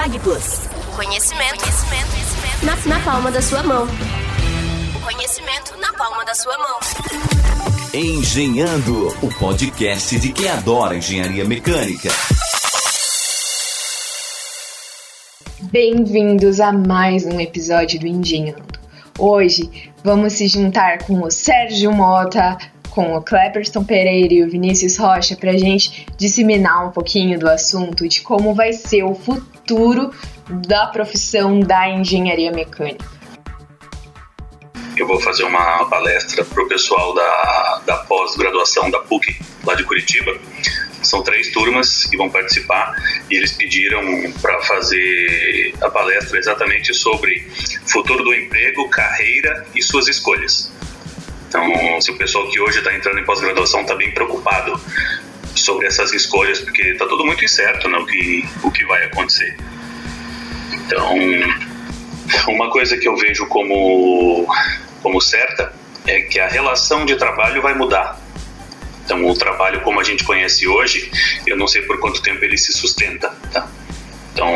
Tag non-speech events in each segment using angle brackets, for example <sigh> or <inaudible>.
Vag Plus. Conhecimento, conhecimento, conhecimento. Na, na palma da sua mão. Conhecimento na palma da sua mão. Engenhando, o podcast de quem adora engenharia mecânica. Bem-vindos a mais um episódio do Engenhando. Hoje vamos se juntar com o Sérgio Mota, com o Cleberson Pereira e o Vinícius Rocha para a gente disseminar um pouquinho do assunto de como vai ser o futuro da profissão da engenharia mecânica. Eu vou fazer uma palestra para o pessoal da, da pós-graduação da PUC, lá de Curitiba. São três turmas que vão participar e eles pediram para fazer a palestra exatamente sobre futuro do emprego, carreira e suas escolhas. Então, se o pessoal que hoje está entrando em pós-graduação está bem preocupado sobre essas escolhas, porque está tudo muito incerto né, o, que, o que vai acontecer. Então, uma coisa que eu vejo como, como certa é que a relação de trabalho vai mudar. Então, o trabalho como a gente conhece hoje, eu não sei por quanto tempo ele se sustenta. Tá? Então,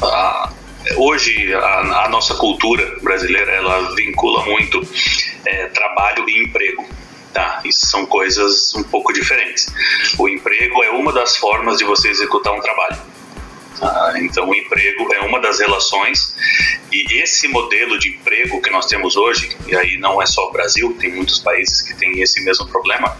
a, hoje a, a, nossa cultura brasileira ela vincula muito é, trabalho e emprego. Tá, isso são coisas um pouco diferentes. O emprego é uma das formas de você executar um trabalho. Ah, então, o emprego é uma das relações e esse modelo de emprego que nós temos hoje, e aí não é só o Brasil, tem muitos países que têm esse mesmo problema,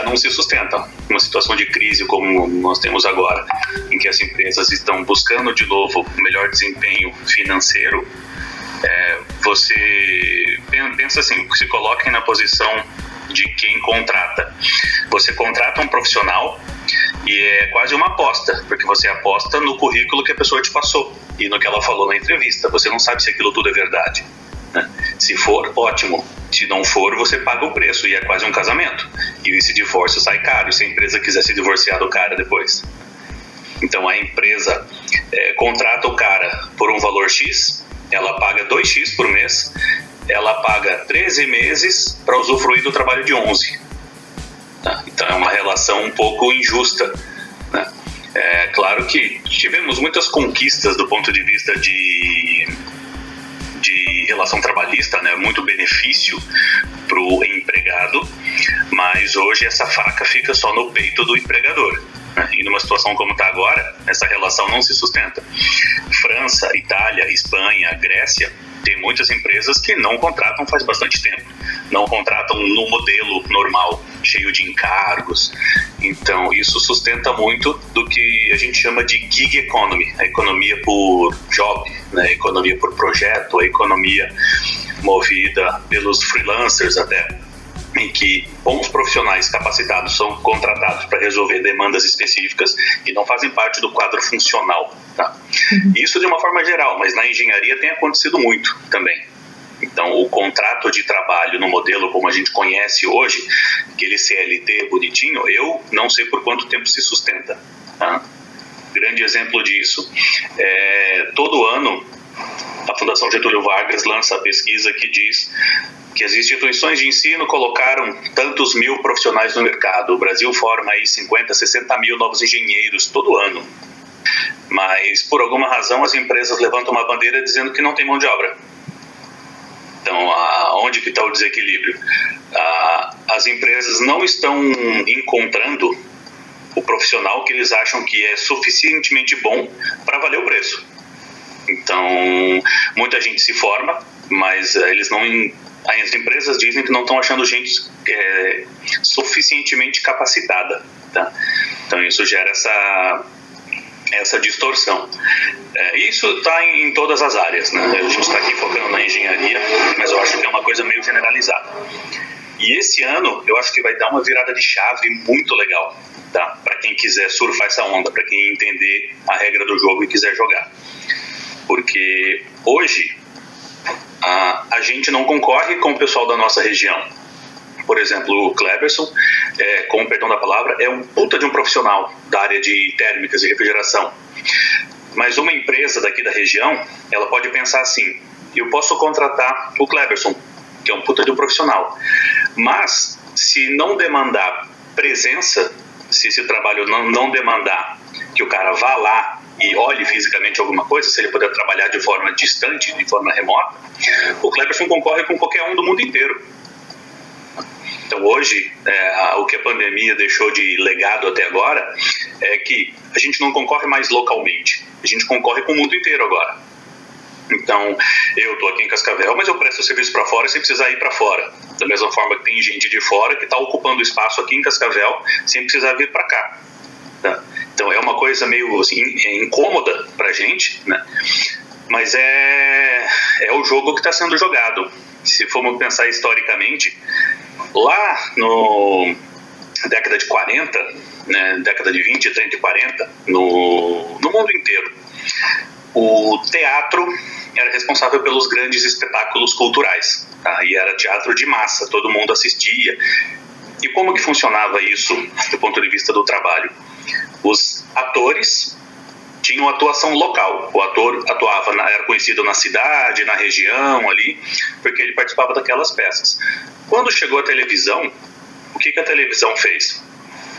já não se sustenta. Uma situação de crise como nós temos agora, em que as empresas estão buscando de novo melhor desempenho financeiro, é, você pensa assim, se coloque na posição de quem contrata. Você contrata um profissional e é quase uma aposta, porque você aposta no currículo que a pessoa te passou e no que ela falou na entrevista. Você não sabe se aquilo tudo é verdade. Né? Se for, ótimo. Se não for, você paga o preço e é quase um casamento. E esse divórcio sai caro se a empresa quiser se divorciar do cara depois. Então a empresa é, contrata o cara por um valor X, ela paga 2x por mês, ela paga 13 meses para usufruir do trabalho de 11. Tá? Então é uma relação um pouco injusta. Né? É claro que tivemos muitas conquistas do ponto de vista de, de relação trabalhista, né? muito benefício para o empregado, mas hoje essa faca fica só no peito do empregador. Né? E numa situação como está agora, essa relação não se sustenta. França, Itália, Espanha, Grécia, tem muitas empresas que não contratam faz bastante tempo, não contratam no modelo normal, cheio de encargos. Então, isso sustenta muito do que a gente chama de gig economy, a economia por job, né? a economia por projeto, a economia movida pelos freelancers até em que bons profissionais capacitados são contratados para resolver demandas específicas e não fazem parte do quadro funcional. Tá? Uhum. Isso de uma forma geral, mas na engenharia tem acontecido muito também. Então, o contrato de trabalho no modelo como a gente conhece hoje, aquele CLT bonitinho, eu não sei por quanto tempo se sustenta. Tá? Grande exemplo disso é todo ano a Fundação Getúlio Vargas lança a pesquisa que diz que as instituições de ensino colocaram tantos mil profissionais no mercado. O Brasil forma aí 50, 60 mil novos engenheiros todo ano. Mas, por alguma razão, as empresas levantam uma bandeira dizendo que não tem mão de obra. Então, onde que está o desequilíbrio? as empresas não estão encontrando o profissional que eles acham que é suficientemente bom para valer o preço. Então, muita gente se forma, mas eh, eles não as empresas dizem que não estão achando gente é, suficientemente capacitada. Tá? Então isso gera essa, essa distorção. É, isso está em, em, todas as áreas. Né? A gente está aqui focando na engenharia, mas eu acho que é uma coisa meio generalizada. E esse ano eu acho que vai dar uma virada de chave muito legal tá? para quem quiser surfar essa onda, para quem entender a regra do jogo e quiser jogar. Porque hoje a, gente não concorre com o pessoal da nossa região. Por exemplo, o Cleberson, é, com o perdão da palavra, é um puta de um profissional da área de térmicas e refrigeração. Mas uma empresa daqui da região, ela pode pensar assim: eu posso contratar o Cleberson, que é um puta de um profissional, mas se não demandar presença, se esse trabalho não, não demandar que o cara vá lá e olhe fisicamente alguma coisa, se ele puder trabalhar de forma distante, de forma remota, o Cleberson concorre com qualquer um do mundo inteiro. Então hoje, é, o que a pandemia deixou de legado até agora é que a gente não concorre mais localmente, a gente concorre com o mundo inteiro agora. Então, eu estou aqui em Cascavel, mas eu presto serviço para fora sem precisar ir para fora. Da mesma forma que tem gente de fora que está ocupando espaço aqui em Cascavel sem precisar vir para cá. Tá? Então, é uma coisa meio assim, é incômoda a gente, né? mas é, é o jogo que está sendo jogado. Se formos pensar historicamente, lá no década de 40, né, década de 20, 30 e 40, no, no mundo inteiro, o teatro era responsável pelos grandes espetáculos culturais. Tá? E era teatro de massa, todo mundo assistia. E como que funcionava isso do ponto de vista do trabalho? Os atores tinham atuação local. O ator atuava, na, era conhecido na cidade, na região ali, porque ele participava daquelas peças. Quando chegou a televisão, o que, que a televisão fez?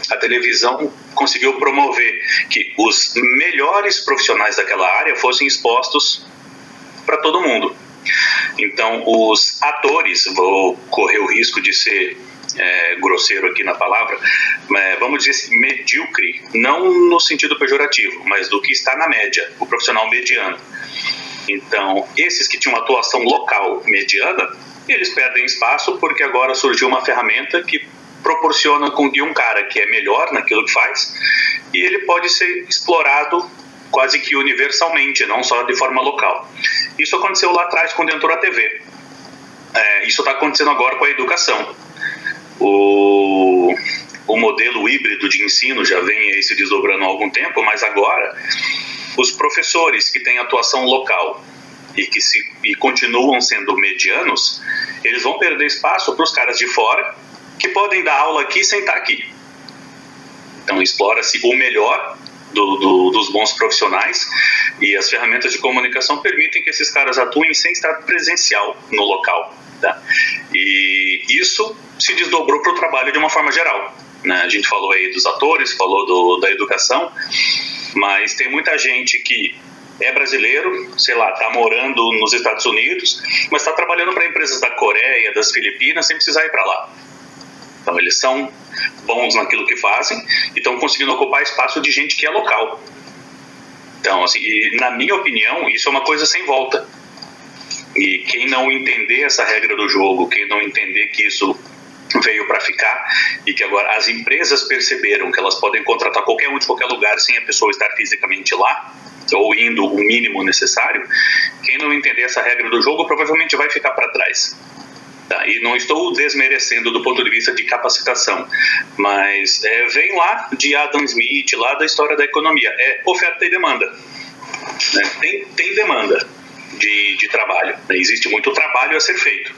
A televisão conseguiu promover que os melhores profissionais daquela área fossem expostos para todo mundo. Então, os atores, vou correr o risco de ser é, grosseiro aqui na palavra, é, vamos dizer assim, medíocre, não no sentido pejorativo, mas do que está na média, o profissional mediano. Então, esses que tinham atuação local mediana, eles perdem espaço porque agora surgiu uma ferramenta que proporciona com que um cara que é melhor naquilo que faz e ele pode ser explorado quase que universalmente, não só de forma local. Isso aconteceu lá atrás quando entrou a TV. É, isso está acontecendo agora com a educação. O, o modelo híbrido de ensino já vem se desdobrando há algum tempo, mas agora os professores que têm atuação local e que se, e continuam sendo medianos, eles vão perder espaço para os caras de fora que podem dar aula aqui sem estar aqui. Então explora-se o melhor do, do, dos bons profissionais e as ferramentas de comunicação permitem que esses caras atuem sem estar presencial no local. Tá? E isso se desdobrou para o trabalho de uma forma geral. Né? A gente falou aí dos atores, falou do, da educação, mas tem muita gente que é brasileiro, sei lá, está morando nos Estados Unidos, mas está trabalhando para empresas da Coreia, das Filipinas, sem precisar ir para lá. Então, eles são bons naquilo que fazem e estão conseguindo ocupar espaço de gente que é local. Então, assim, na minha opinião, isso é uma coisa sem volta. E quem não entender essa regra do jogo, quem não entender que isso veio para ficar e que agora as empresas perceberam que elas podem contratar qualquer um de qualquer lugar sem a pessoa estar fisicamente lá ou indo o mínimo necessário, quem não entender essa regra do jogo provavelmente vai ficar para trás. Tá? E não estou desmerecendo do ponto de vista de capacitação, mas é, vem lá de Adam Smith, lá da história da economia, é oferta e demanda. Né? Tem, tem demanda de, de trabalho, né? existe muito trabalho a ser feito,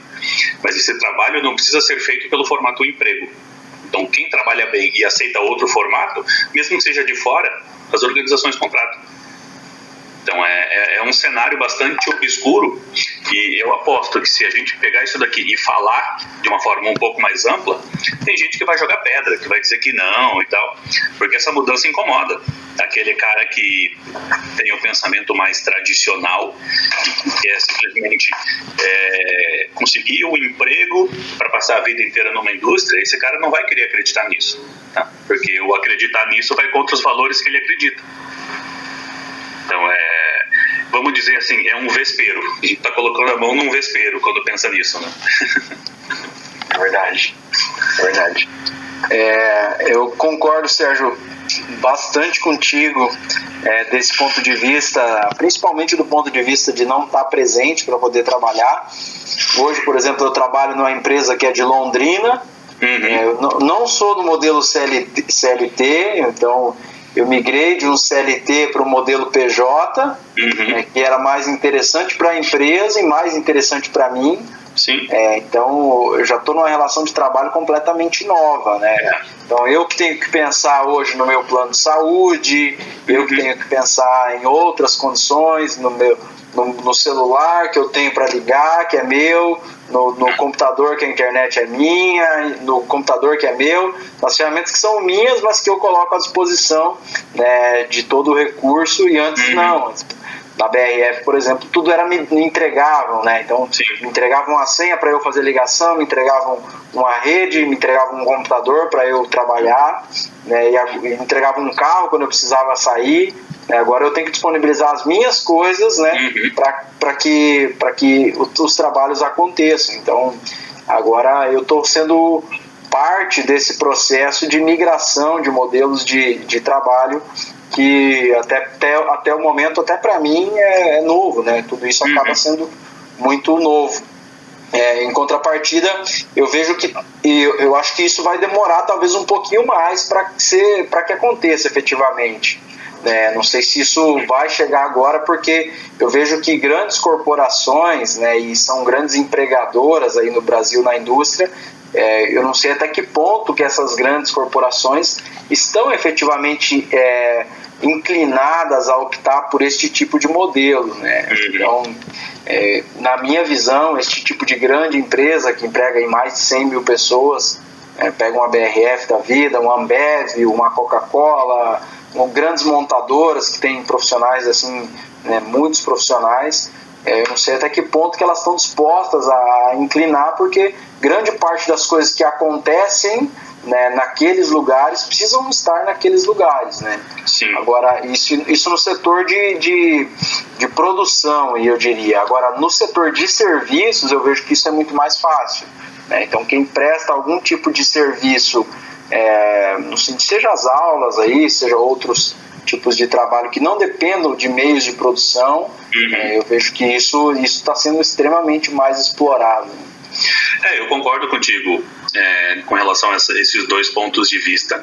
mas esse trabalho não precisa ser feito pelo formato emprego. Então, quem trabalha bem e aceita outro formato, mesmo que seja de fora, as organizações contratam. Então é, é, é, um cenário bastante obscuro e eu aposto que se a gente pegar isso daqui e falar de uma forma um pouco mais ampla, tem gente que vai jogar pedra, que vai dizer que não e tal, porque essa mudança incomoda. Aquele cara que tem o pensamento mais tradicional, que é simplesmente é, conseguir um emprego para passar a vida inteira numa indústria, esse cara não vai querer acreditar nisso, tá? porque o acreditar nisso vai contra os valores que ele acredita. Então, é, vamos dizer assim, é um vespeiro. A gente está colocando a mão num vespeiro quando pensa nisso, né? É verdade, é verdade. É, eu concordo, Sérgio, bastante contigo é, desse ponto de vista, principalmente do ponto de vista de não estar presente para poder trabalhar. Hoje, por exemplo, eu trabalho numa empresa que é de Londrina. Uhum. É, eu não sou do modelo CLT, CLT então eu migrei de um CLT para o modelo PJ, uhum. né, que era mais interessante para a empresa e mais interessante para mim, Sim. É, então eu já estou numa relação de trabalho completamente nova, né? É. Então eu que tenho que pensar hoje no meu plano de saúde, eu que Uhum. tenho que pensar em outras condições, no meu no, no celular que eu tenho para ligar, que é meu, no, no computador que a internet é minha, no computador que é meu, nas ferramentas que são minhas, mas que eu coloco à disposição né, de todo o recurso e antes Uhum. não. Na BRF, por exemplo, tudo era me, me entregavam, né? Então Sim. me entregavam uma senha para eu fazer ligação, me entregavam uma rede, me entregavam um computador para eu trabalhar, né? E, a- me entregavam um carro quando eu precisava sair. né? Agora eu tenho que disponibilizar as minhas coisas, né? Uhum. Para que para que os trabalhos aconteçam. Então agora eu estou sendo parte desse processo de migração de modelos de, de trabalho que até, até, até o momento, até para mim, é, é novo, né? Tudo isso acaba Uhum. sendo muito novo. É, em contrapartida, eu vejo que eu, eu acho que isso vai demorar talvez um pouquinho mais para que para que aconteça efetivamente. né? não sei se isso vai chegar agora, porque eu vejo que grandes corporações, né, e são grandes empregadoras aí no Brasil na indústria, é, eu não sei até que ponto que essas grandes corporações estão efetivamente é, inclinadas a optar por este tipo de modelo, né? Uhum. Então, é, na minha visão, este tipo de grande empresa que emprega em mais de 100 mil pessoas, é, pega uma BRF da vida, uma Ambev, uma Coca-Cola, grandes montadoras que têm profissionais assim, né, muitos profissionais, eu não sei até que ponto que elas estão dispostas a inclinar, porque grande parte das coisas que acontecem né, naqueles lugares precisam estar naqueles lugares, né? Sim. Agora, isso, isso no setor de, de, de produção, eu diria. Agora, no setor de serviços, eu vejo que isso é muito mais fácil. Né? Então, quem presta algum tipo de serviço, é, seja as aulas aí, seja outros tipos de trabalho que não dependam de meios de produção, Uhum. é, eu vejo que isso está sendo extremamente mais explorado. É, eu concordo contigo é, com relação a essa- esses dois pontos de vista.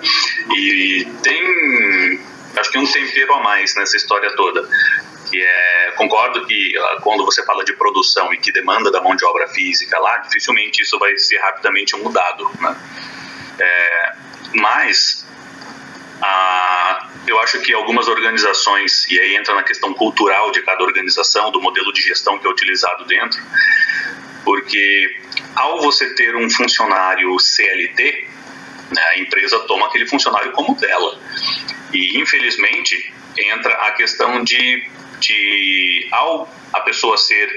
E tem, acho que um tempero a mais nessa história toda. Que é, concordo que ah, quando você fala de produção e que demanda da mão de obra física lá, dificilmente isso vai ser rapidamente mudado. Né? É, mas ah, eu acho que algumas organizações, e aí entra na questão cultural de cada organização, do modelo de gestão que é utilizado dentro, porque ao você ter um funcionário CLT, né, a empresa toma aquele funcionário como dela. E infelizmente entra a questão de, de ao a pessoa ser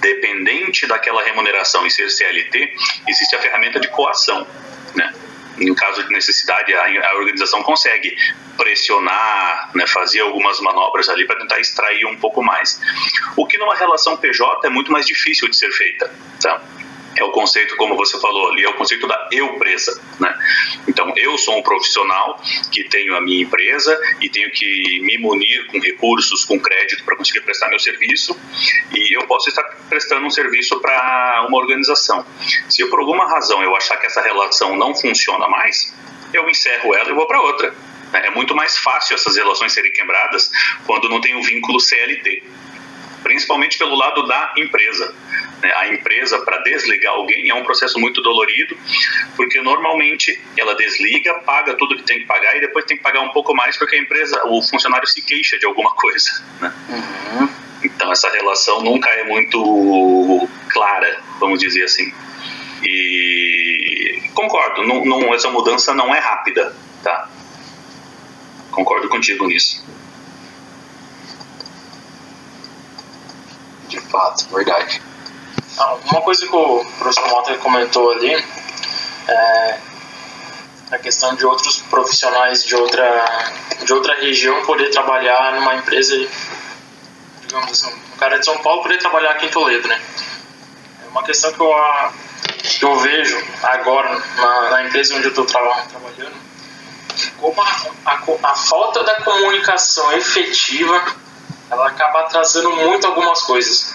dependente daquela remuneração e ser CLT, existe a ferramenta de coação, né? Em caso de necessidade, a, a organização consegue pressionar, né, fazer algumas manobras ali para tentar extrair um pouco mais. O que numa relação PJ é muito mais difícil de ser feita. Tá? É o conceito, como você falou ali, é o conceito da eu-presa. Né? Então, eu sou um profissional que tenho a minha empresa e tenho que me munir com recursos, com crédito para conseguir prestar meu serviço e eu posso estar prestando um serviço para uma organização. Se por alguma razão eu achar que essa relação não funciona mais, eu encerro ela e vou para outra. É muito mais fácil essas relações serem quebradas quando não tem o vínculo CLT, principalmente pelo lado da empresa. né? A empresa, para desligar alguém, é um processo muito dolorido, porque normalmente ela desliga, paga tudo que tem que pagar e depois tem que pagar um pouco mais porque a empresa, o funcionário se queixa de alguma <laughs> coisa. Né? Então essa relação nunca é muito clara, vamos dizer assim. E concordo, não, não, essa mudança não é rápida, tá? Concordo contigo nisso. Fato, verdade. Ah, Uma coisa que o professor Mota comentou ali é a questão de outros profissionais de outra, de outra região poder trabalhar numa empresa, digamos assim, um cara de São Paulo poder trabalhar aqui em Toledo, né? É uma questão que eu, que eu vejo agora na, na empresa onde eu estou trabalhando, como a, a, a falta da comunicação efetiva ela acaba atrasando muito algumas coisas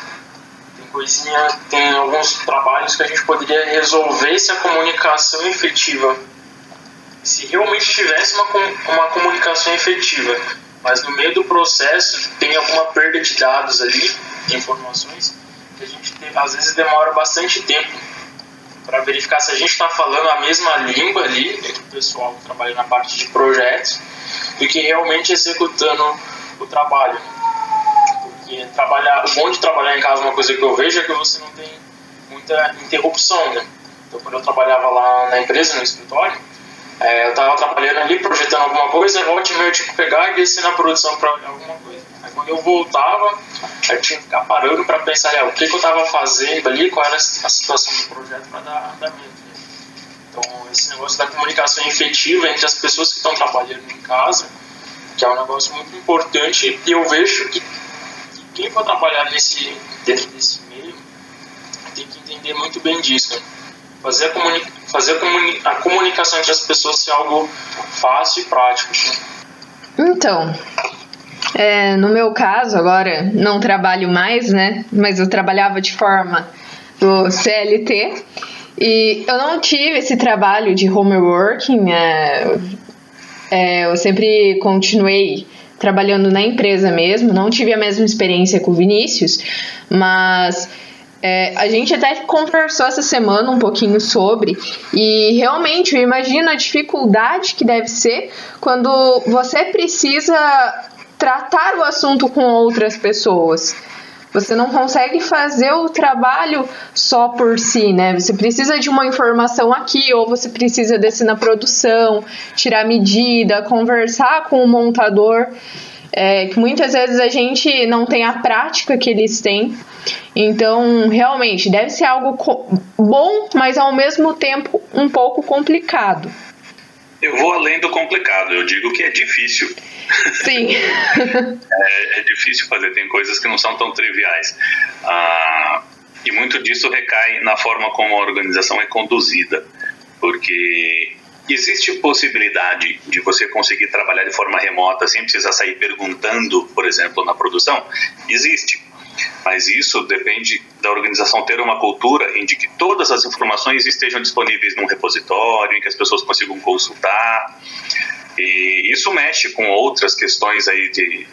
tem coisinha, tem alguns trabalhos que a gente poderia resolver se a comunicação é efetiva. Se realmente tivesse uma, uma comunicação efetiva, mas no meio do processo tem alguma perda de dados ali, de informações, que a gente às vezes demora bastante tempo para verificar se a gente está falando a mesma língua ali, entre o pessoal que trabalha na parte de projetos, do que realmente executando o trabalho. Trabalhar, o bom de trabalhar em casa, uma coisa que eu vejo é que você não tem muita interrupção, né? Então, quando eu trabalhava lá na empresa, no escritório, é, eu estava trabalhando ali, projetando alguma coisa, e volta e meia eu tinha que pegar e descer na produção para olhar alguma coisa. Aí, quando eu voltava, eu tinha que ficar parando para pensar é, o que, que eu estava fazendo ali, qual era a situação do projeto para dar andamento. Né? Então, esse negócio da comunicação efetiva entre as pessoas que estão trabalhando em casa, que é um negócio muito importante, e eu vejo que quem for trabalhar nesse, dentro desse meio tem que entender muito bem disso. Né? Fazer, a, comuni fazer a, comuni a comunicação entre as pessoas ser algo fácil e prático. Então, é, no meu caso, agora não trabalho mais, né? Mas eu trabalhava de forma do CLT e eu não tive esse trabalho de homeworking. É, é, eu sempre continuei trabalhando na empresa mesmo, não tive a mesma experiência com o Vinícius, mas é, a gente até conversou essa semana um pouquinho sobre, e realmente eu imagino a dificuldade que deve ser quando você precisa tratar o assunto com outras pessoas. Você não consegue fazer o trabalho só por si, né? Você precisa de uma informação aqui, ou você precisa descer na produção, tirar medida, conversar com o montador é, que muitas vezes a gente não tem a prática que eles têm. Então, realmente, deve ser algo bom, mas ao mesmo tempo um pouco complicado. Eu vou além do complicado, eu digo que é difícil. Sim. é, é, difícil fazer, tem coisas que não são tão triviais. Ah, e muito disso recai na forma como a organização é conduzida, porque Existe possibilidade de você conseguir trabalhar de forma remota sem precisar sair perguntando, por exemplo, na produção? Existe. Mas isso depende da organização ter uma cultura em que todas as informações estejam disponíveis num repositório, em que as pessoas consigam consultar. E isso mexe com outras questões aí de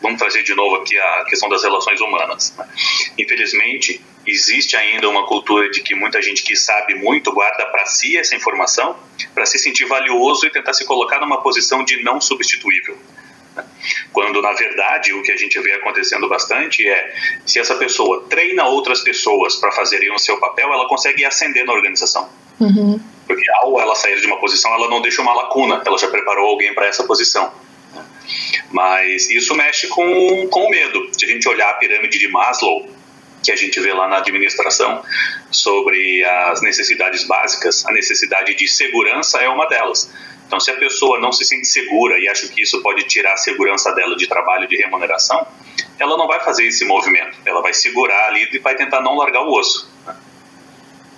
vamos trazer de novo aqui a questão das relações humanas. Né? Infelizmente, existe ainda uma cultura de que muita gente que sabe muito guarda para si essa informação, para se sentir valioso e tentar se colocar numa posição de não substituível. Né? Quando, na verdade, o que a gente vê acontecendo bastante é se essa pessoa treina outras pessoas para fazerem o seu papel, ela consegue ascender na organização. Uhum. Porque ao ela sair de uma posição, ela não deixa uma lacuna, ela já preparou alguém para essa posição. Mas isso mexe com, com o medo. Se a gente olhar a pirâmide de Maslow, que a gente vê lá na administração, sobre as necessidades básicas, a necessidade de segurança é uma delas. Então, se a pessoa não se sente segura e acha que isso pode tirar a segurança dela de trabalho, de remuneração, ela não vai fazer esse movimento. Ela vai segurar ali e vai tentar não largar o osso.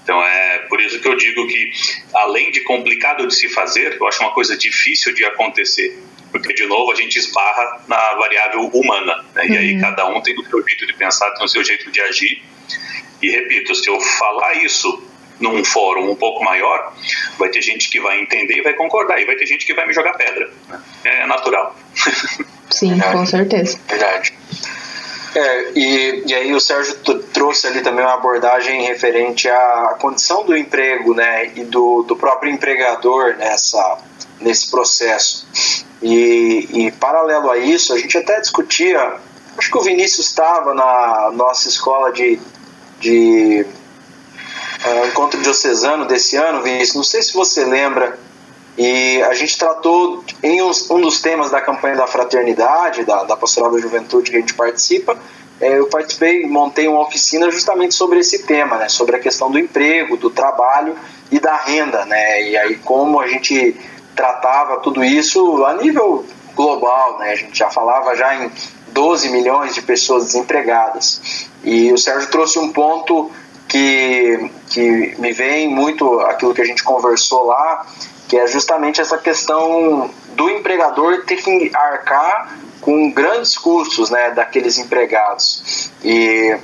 Então, é por isso que eu digo que, além de complicado de se fazer, eu acho uma coisa difícil de acontecer porque de novo a gente esbarra na variável humana, né? uhum. e aí uhum. cada um tem o seu jeito de pensar, tem o seu jeito de agir. E repito, se eu falar isso num fórum um pouco maior, vai ter gente que vai entender e vai concordar, e vai ter gente que vai me jogar pedra. Né? É natural. <laughs> Sim, com certeza. Verdade. É, e, e aí o Sérgio trouxe ali também uma abordagem referente à condição do emprego, né, e do, do próprio empregador nessa, nesse processo. E, e, paralelo a isso, a gente até discutia, acho que o Vinícius estava na nossa escola de, de uh, encontro diocesano desse ano, Vinícius, não sei se você lembra, e a gente tratou em um, um dos temas da campanha da fraternidade, da, da pastoral da juventude que a gente participa, é, eu participei, montei uma oficina justamente sobre esse tema, né, sobre a questão do emprego, do trabalho e da renda, né, e aí como a gente tratava tudo isso a nível global, né? A gente já falava já em 12 milhões de pessoas desempregadas. E o Sérgio trouxe um ponto que, que me vem muito aquilo que a gente conversou lá, que é justamente essa questão do empregador ter que arcar com grandes custos né, daqueles empregados. E,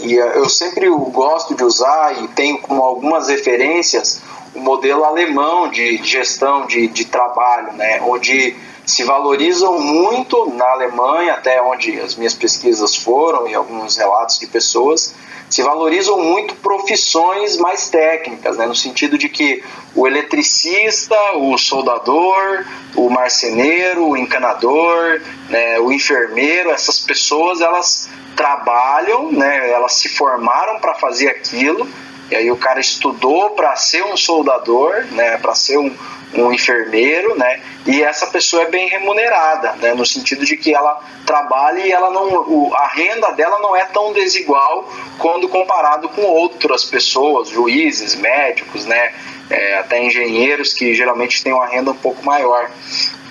e eu sempre gosto de usar e tenho como algumas referências o modelo alemão de gestão de, de trabalho, né, onde se valorizam muito na Alemanha, até onde as minhas pesquisas foram e alguns relatos de pessoas, se valorizam muito profissões mais técnicas, né, no sentido de que o eletricista, o soldador, o marceneiro, o encanador, né, o enfermeiro, essas pessoas elas trabalham, né, elas se formaram para fazer aquilo, e aí o cara estudou para ser um soldador, né, para ser um, um enfermeiro, né? E essa pessoa é bem remunerada, né? No sentido de que ela trabalha e ela não, o, a renda dela não é tão desigual quando comparado com outras pessoas, juízes, médicos, né? É, até engenheiros que geralmente têm uma renda um pouco maior.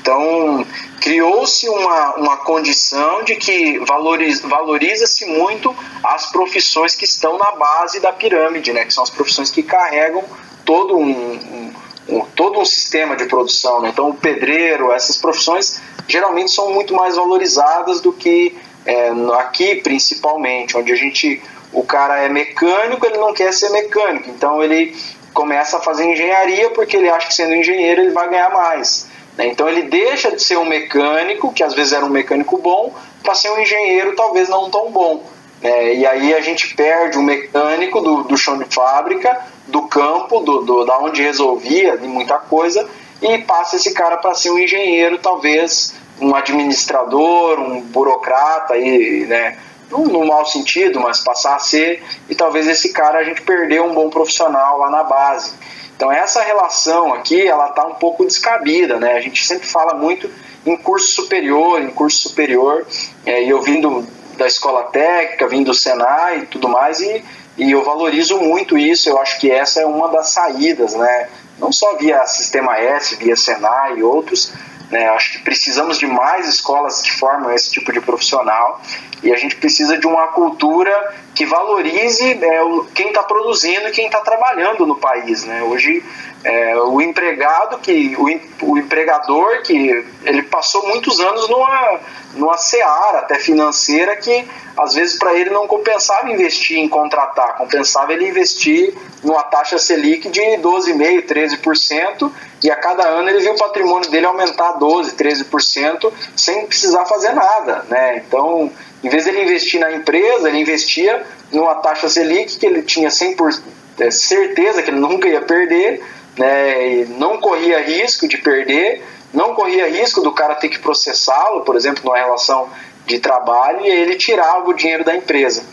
Então, criou-se uma, uma condição de que valoriza-se valoriza muito as profissões que estão na base da pirâmide, né? Que são as profissões que carregam todo um, um todo um sistema de produção. Né? Então, o pedreiro, essas profissões geralmente são muito mais valorizadas do que é, aqui, principalmente, onde a gente, o cara é mecânico, ele não quer ser mecânico, então ele começa a fazer engenharia porque ele acha que sendo engenheiro ele vai ganhar mais. Né? Então, ele deixa de ser um mecânico, que às vezes era um mecânico bom, para ser um engenheiro talvez não tão bom. É, e aí a gente perde o mecânico do, do chão de fábrica, do campo, do, do, da onde resolvia de muita coisa, e passa esse cara para ser um engenheiro, talvez um administrador, um burocrata, e, né, no, no mau sentido, mas passar a ser, e talvez esse cara a gente perdeu um bom profissional lá na base. Então essa relação aqui, ela está um pouco descabida, né? A gente sempre fala muito em curso superior, em curso superior, é, e eu vindo da escola técnica, vim do Senai e tudo mais, e, e eu valorizo muito isso, eu acho que essa é uma das saídas, né? Não só via Sistema S, via Senai e outros, né? Acho que precisamos de mais escolas que formam esse tipo de profissional e a gente precisa de uma cultura que valorize é, o, quem está produzindo e quem está trabalhando no país. Né? Hoje, é, o empregado, que o, o, empregador, que ele passou muitos anos numa, numa seara até financeira que às vezes para ele não compensava investir em contratar, compensava ele investir numa taxa Selic de 12,5%, 13%, e a cada ano ele viu o patrimônio dele aumentar 12%, 13%, sem precisar fazer nada. Né? Então, em vez de ele investir na empresa, ele investia numa taxa Selic que ele tinha 100% é, certeza que ele nunca ia perder, né, não corria risco de perder, não corria risco do cara ter que processá-lo, por exemplo, numa relação de trabalho, e ele tirava o dinheiro da empresa.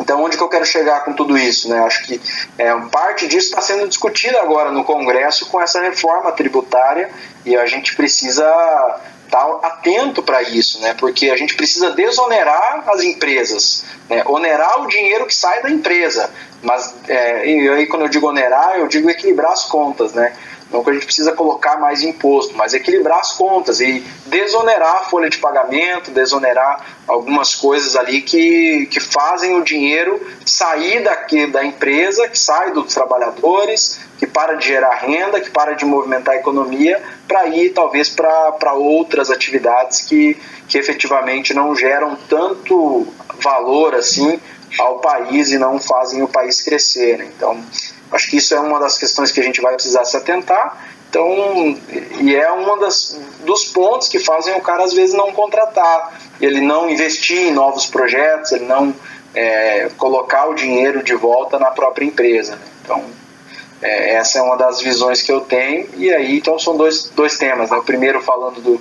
Então, onde que eu quero chegar com tudo isso? Né? Acho que é, parte disso está sendo discutida agora no Congresso com essa reforma tributária e a gente precisa estar tá atento para isso, né? porque a gente precisa desonerar as empresas, né? onerar o dinheiro que sai da empresa. Mas é, aí, quando eu digo onerar, eu digo equilibrar as contas. Né? Não que a gente precisa colocar mais imposto, mas equilibrar as contas e desonerar a folha de pagamento, desonerar algumas coisas ali que, que fazem o dinheiro sair daqui da empresa, que sai dos trabalhadores, que para de gerar renda, que para de movimentar a economia, para ir talvez para outras atividades que, que efetivamente não geram tanto valor assim ao país e não fazem o país crescer. Né? Então, Acho que isso é uma das questões que a gente vai precisar se atentar. Então, e é um dos pontos que fazem o cara às vezes não contratar, ele não investir em novos projetos, ele não é, colocar o dinheiro de volta na própria empresa. Né? Então, é, essa é uma das visões que eu tenho. E aí, então, são dois, dois temas. Né? O primeiro falando do,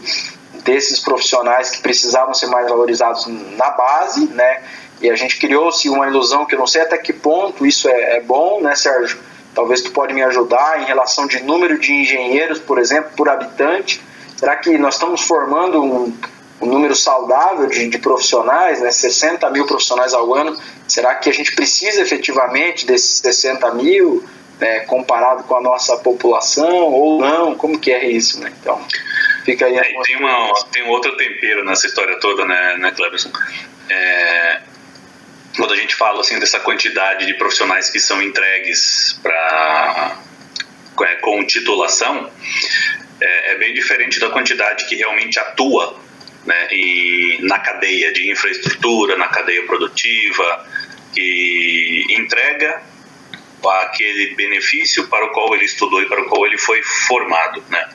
desses profissionais que precisavam ser mais valorizados na base, né? E a gente criou-se uma ilusão que eu não sei até que ponto isso é, é bom, né, Sérgio? Talvez tu pode me ajudar em relação de número de engenheiros, por exemplo, por habitante. Será que nós estamos formando um, um número saudável de, de, profissionais, né, 60 mil profissionais ao ano? Será que a gente precisa efetivamente desses 60 mil, né, comparado com a nossa população ou não? Como que é isso, né? Então, fica aí. É, tem, uma, tem um outro tempero nessa história toda, né, né Cleberson? É, quando a gente fala assim dessa quantidade de profissionais que são entregues para é, com titulação é, é, bem diferente da quantidade que realmente atua né, na cadeia de infraestrutura, na cadeia produtiva, que entrega aquele benefício para o qual ele estudou e para o qual ele foi formado, né?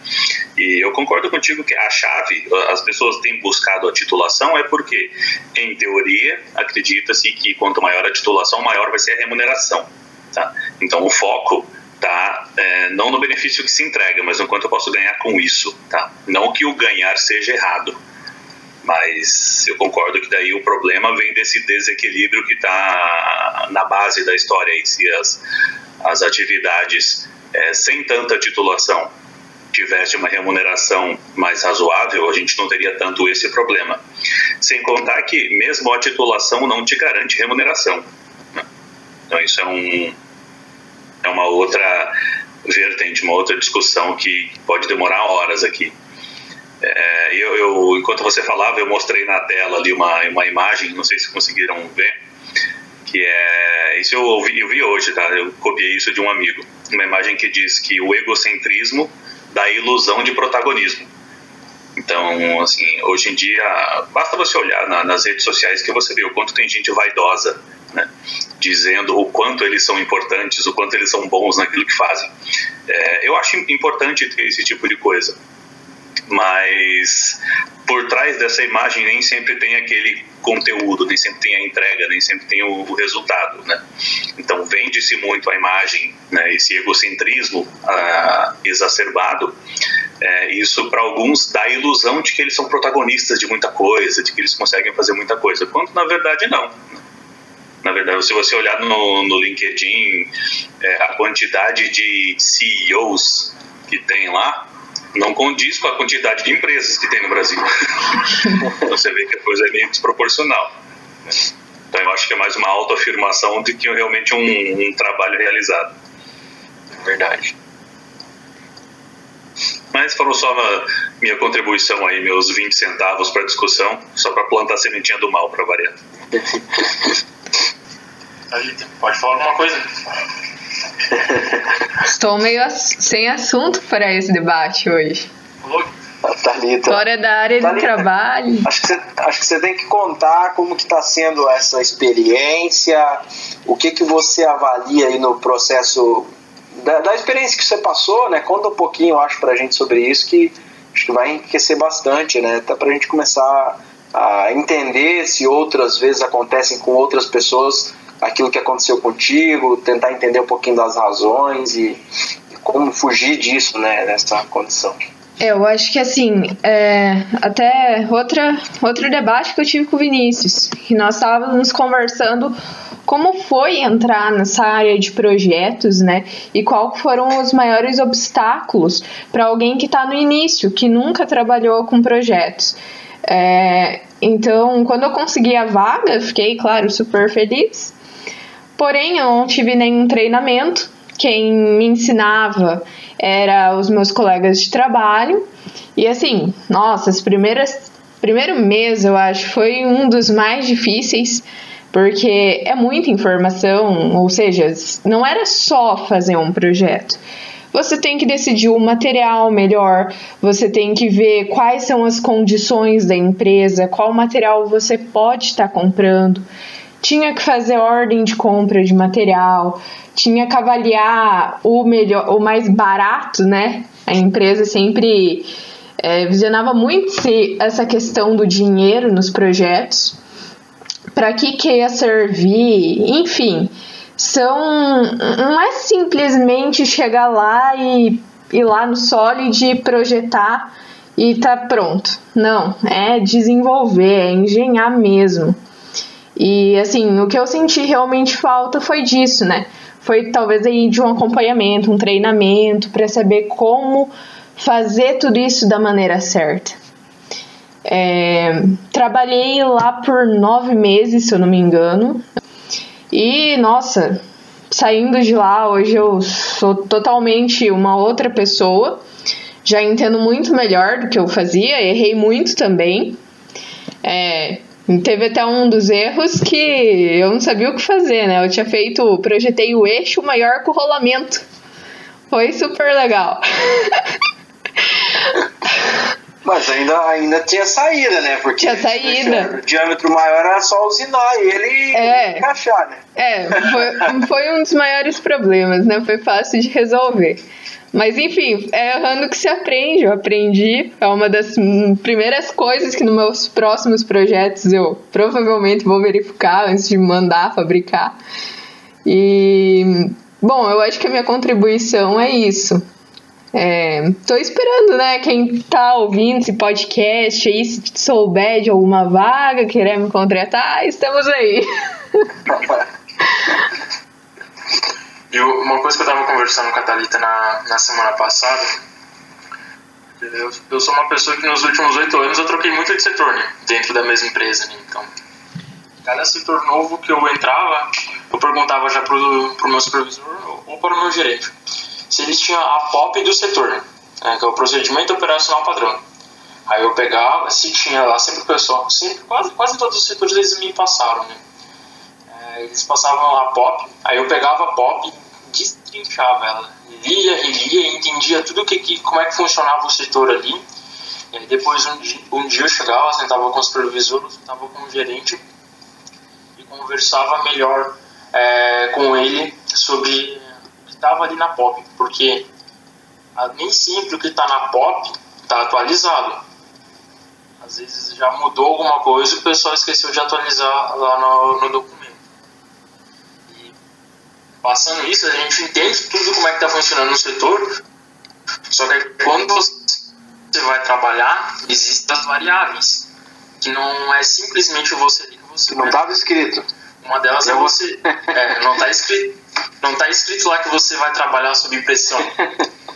E eu concordo contigo que a chave, as pessoas têm buscado a titulação, é porque, em teoria, acredita-se que quanto maior a titulação, maior vai ser a remuneração. Tá? Então, o foco tá é, não no benefício que se entrega, mas no quanto eu posso ganhar com isso. Tá? Não que o ganhar seja errado, mas eu concordo que daí o problema vem desse desequilíbrio que está na base da história e se as, as atividades é, sem tanta titulação tivesse uma remuneração mais razoável, a gente não teria tanto esse problema. Sem contar que mesmo a titulação não te garante remuneração. Né? Então isso é um é uma outra vertente, uma outra discussão que pode demorar horas aqui. É, eu, eu, enquanto você falava, eu mostrei na tela ali uma, uma imagem, não sei se conseguiram ver, que é. Isso eu, ouvi, eu vi hoje, tá? Eu copiei isso de um amigo. Uma imagem que diz que o egocentrismo dá ilusão de protagonismo. Então, assim, hoje em dia, basta você olhar na, nas redes sociais que você vê o quanto tem gente vaidosa, né? Dizendo o quanto eles são importantes, o quanto eles são bons naquilo que fazem. É, eu acho importante ter esse tipo de coisa mas por trás dessa imagem nem sempre tem aquele conteúdo, nem sempre tem a entrega, nem sempre tem o, o resultado, né? Então vende-se muito a imagem, né? Esse egocentrismo ah, exacerbado, é, isso para alguns dá a ilusão de que eles são protagonistas de muita coisa, de que eles conseguem fazer muita coisa, quando na verdade não. Na verdade, se você olhar no, no LinkedIn, é, a quantidade de CEOs que tem lá, não condiz com a quantidade de empresas que tem no Brasil. <laughs> Você vê que a coisa é meio desproporcional. Né? Então eu acho que é mais uma autoafirmação de que realmente um, um trabalho realizado. Verdade. Mas falou só minha contribuição aí, meus 20 centavos para discussão, só para plantar a sementinha do mal para variar. <laughs> Pode falar alguma coisa? Estou meio sem assunto para esse debate hoje. Thalita. Fora da área Thalita, de trabalho. Acho que, você, acho que você tem que contar como que está sendo essa experiência, o que, que você avalia aí no processo da, da experiência que você passou, né? Conta um pouquinho, acho, para a gente sobre isso, que acho que vai enriquecer bastante, né? Até para a gente começar a entender se outras vezes acontecem com outras pessoas aquilo que aconteceu contigo, tentar entender um pouquinho das razões e, e como fugir disso, né, nessa condição. É, eu acho que assim, é, até outra, outro debate que eu tive com o Vinícius, que nós estávamos conversando como foi entrar nessa área de projetos, né? E qual foram os maiores obstáculos para alguém que está no início, que nunca trabalhou com projetos. É, então, quando eu consegui a vaga, fiquei, claro, super feliz. Porém, eu não tive nenhum treinamento. Quem me ensinava era os meus colegas de trabalho. E assim, nossa, as primeiras primeiro mês, eu acho, foi um dos mais difíceis, porque é muita informação, ou seja, não era só fazer um projeto. Você tem que decidir o material melhor, você tem que ver quais são as condições da empresa, qual material você pode estar comprando tinha que fazer ordem de compra de material, tinha que avaliar o melhor, o mais barato, né? A empresa sempre é, visionava muito se essa questão do dinheiro nos projetos, para que que ia servir, enfim, são não é simplesmente chegar lá e ir lá no Solid projetar e tá pronto. Não, é desenvolver, é engenhar mesmo. E assim, o que eu senti realmente falta foi disso, né? Foi talvez aí de um acompanhamento, um treinamento para saber como fazer tudo isso da maneira certa. É, trabalhei lá por nove meses, se eu não me engano, e nossa, saindo de lá hoje eu sou totalmente uma outra pessoa. Já entendo muito melhor do que eu fazia, errei muito também. É, Teve até um dos erros que eu não sabia o que fazer, né? Eu tinha feito, projetei o eixo maior que o rolamento. Foi super legal. <laughs> Mas ainda, ainda tinha saída, né? Porque tinha saída. O diâmetro maior era só usinar e ele é, encaixar, né? É, foi, foi um dos maiores problemas, né? Foi fácil de resolver. Mas enfim, é errando que se aprende. Eu aprendi. É uma das primeiras coisas que nos meus próximos projetos eu provavelmente vou verificar antes de mandar fabricar. E bom, eu acho que a minha contribuição é isso. É, tô esperando, né? Quem tá ouvindo esse podcast aí, se souber de alguma vaga, querer me contratar, estamos aí. <laughs> E uma coisa que eu tava conversando com a Thalita na, na semana passada, eu, eu sou uma pessoa que nos últimos oito anos eu troquei muito de setor, né? Dentro da mesma empresa, né? Então, cada setor novo que eu entrava, eu perguntava já pro, pro meu supervisor ou para o meu gerente se eles tinham a POP do setor, né? que é o procedimento operacional padrão. Aí eu pegava, se tinha lá sempre o pessoal, sempre, quase, quase todos os setores eles me passaram, né? Eles passavam a POP, aí eu pegava a POP e destrinchava ela. Lia, relia, entendia tudo que, que, como é que funcionava o setor ali. E aí depois um dia, um dia eu chegava, sentava com o supervisor, sentava com o gerente e conversava melhor é, com ele sobre estava ali na pop, porque nem sempre o que está na pop está atualizado. Às vezes já mudou alguma coisa e o pessoal esqueceu de atualizar lá no, no documento. Passando isso, a gente entende tudo como é que está funcionando no setor, só que quando você vai trabalhar, existem as variáveis, que não é simplesmente você que você... Não estava escrito. Uma delas é você... É, não está escrito não está escrito lá que você vai trabalhar sob pressão.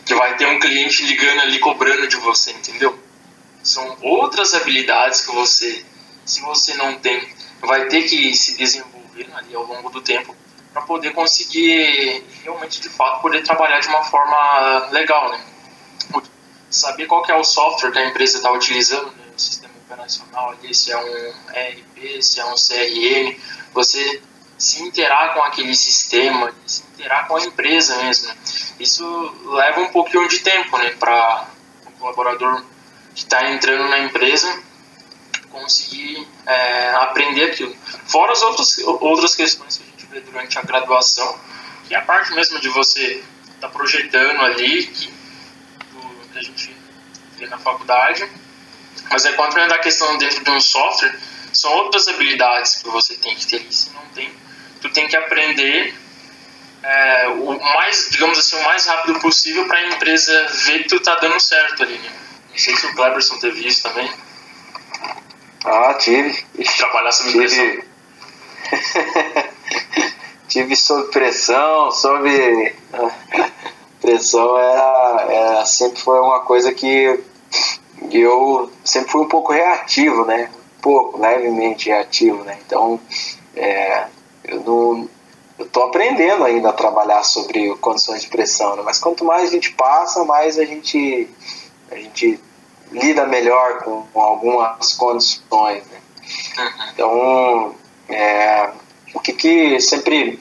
que vai ter um cliente ligando ali cobrando de você, entendeu? São outras habilidades que você, se você não tem, vai ter que se desenvolver ali ao longo do tempo para poder conseguir realmente de fato poder trabalhar de uma forma legal, né? Saber qual é o software que a empresa está utilizando, né? o sistema operacional, se é um ERP, se é um CRM, você se interar com aquele sistema, se interar com a empresa mesmo. Isso leva um pouquinho de tempo né, para o colaborador que está entrando na empresa conseguir é, aprender aquilo. Fora as outras, outras questões que a durante a graduação, que é a parte mesmo de você estar tá projetando ali, que, que a gente vê na faculdade, mas é vem da questão dentro de um software, são outras habilidades que você tem que ter. Se não tem, tu tem que aprender é, o mais, digamos assim, o mais rápido possível para a empresa ver que tu tá dando certo ali, né? Não sei se o Cleberson teve isso também. Ah, tive. Trabalhar sob tive... pressão. <laughs> tive sob pressão, sob <laughs> pressão era, era, sempre foi uma coisa que eu sempre fui um pouco reativo, né? Um pouco, levemente reativo, né? Então, é, eu não eu tô aprendendo ainda a trabalhar sobre condições de pressão, né? mas quanto mais a gente passa, mais a gente a gente lida melhor com, com algumas condições. Né? Uhum. Então, é, o que, que sempre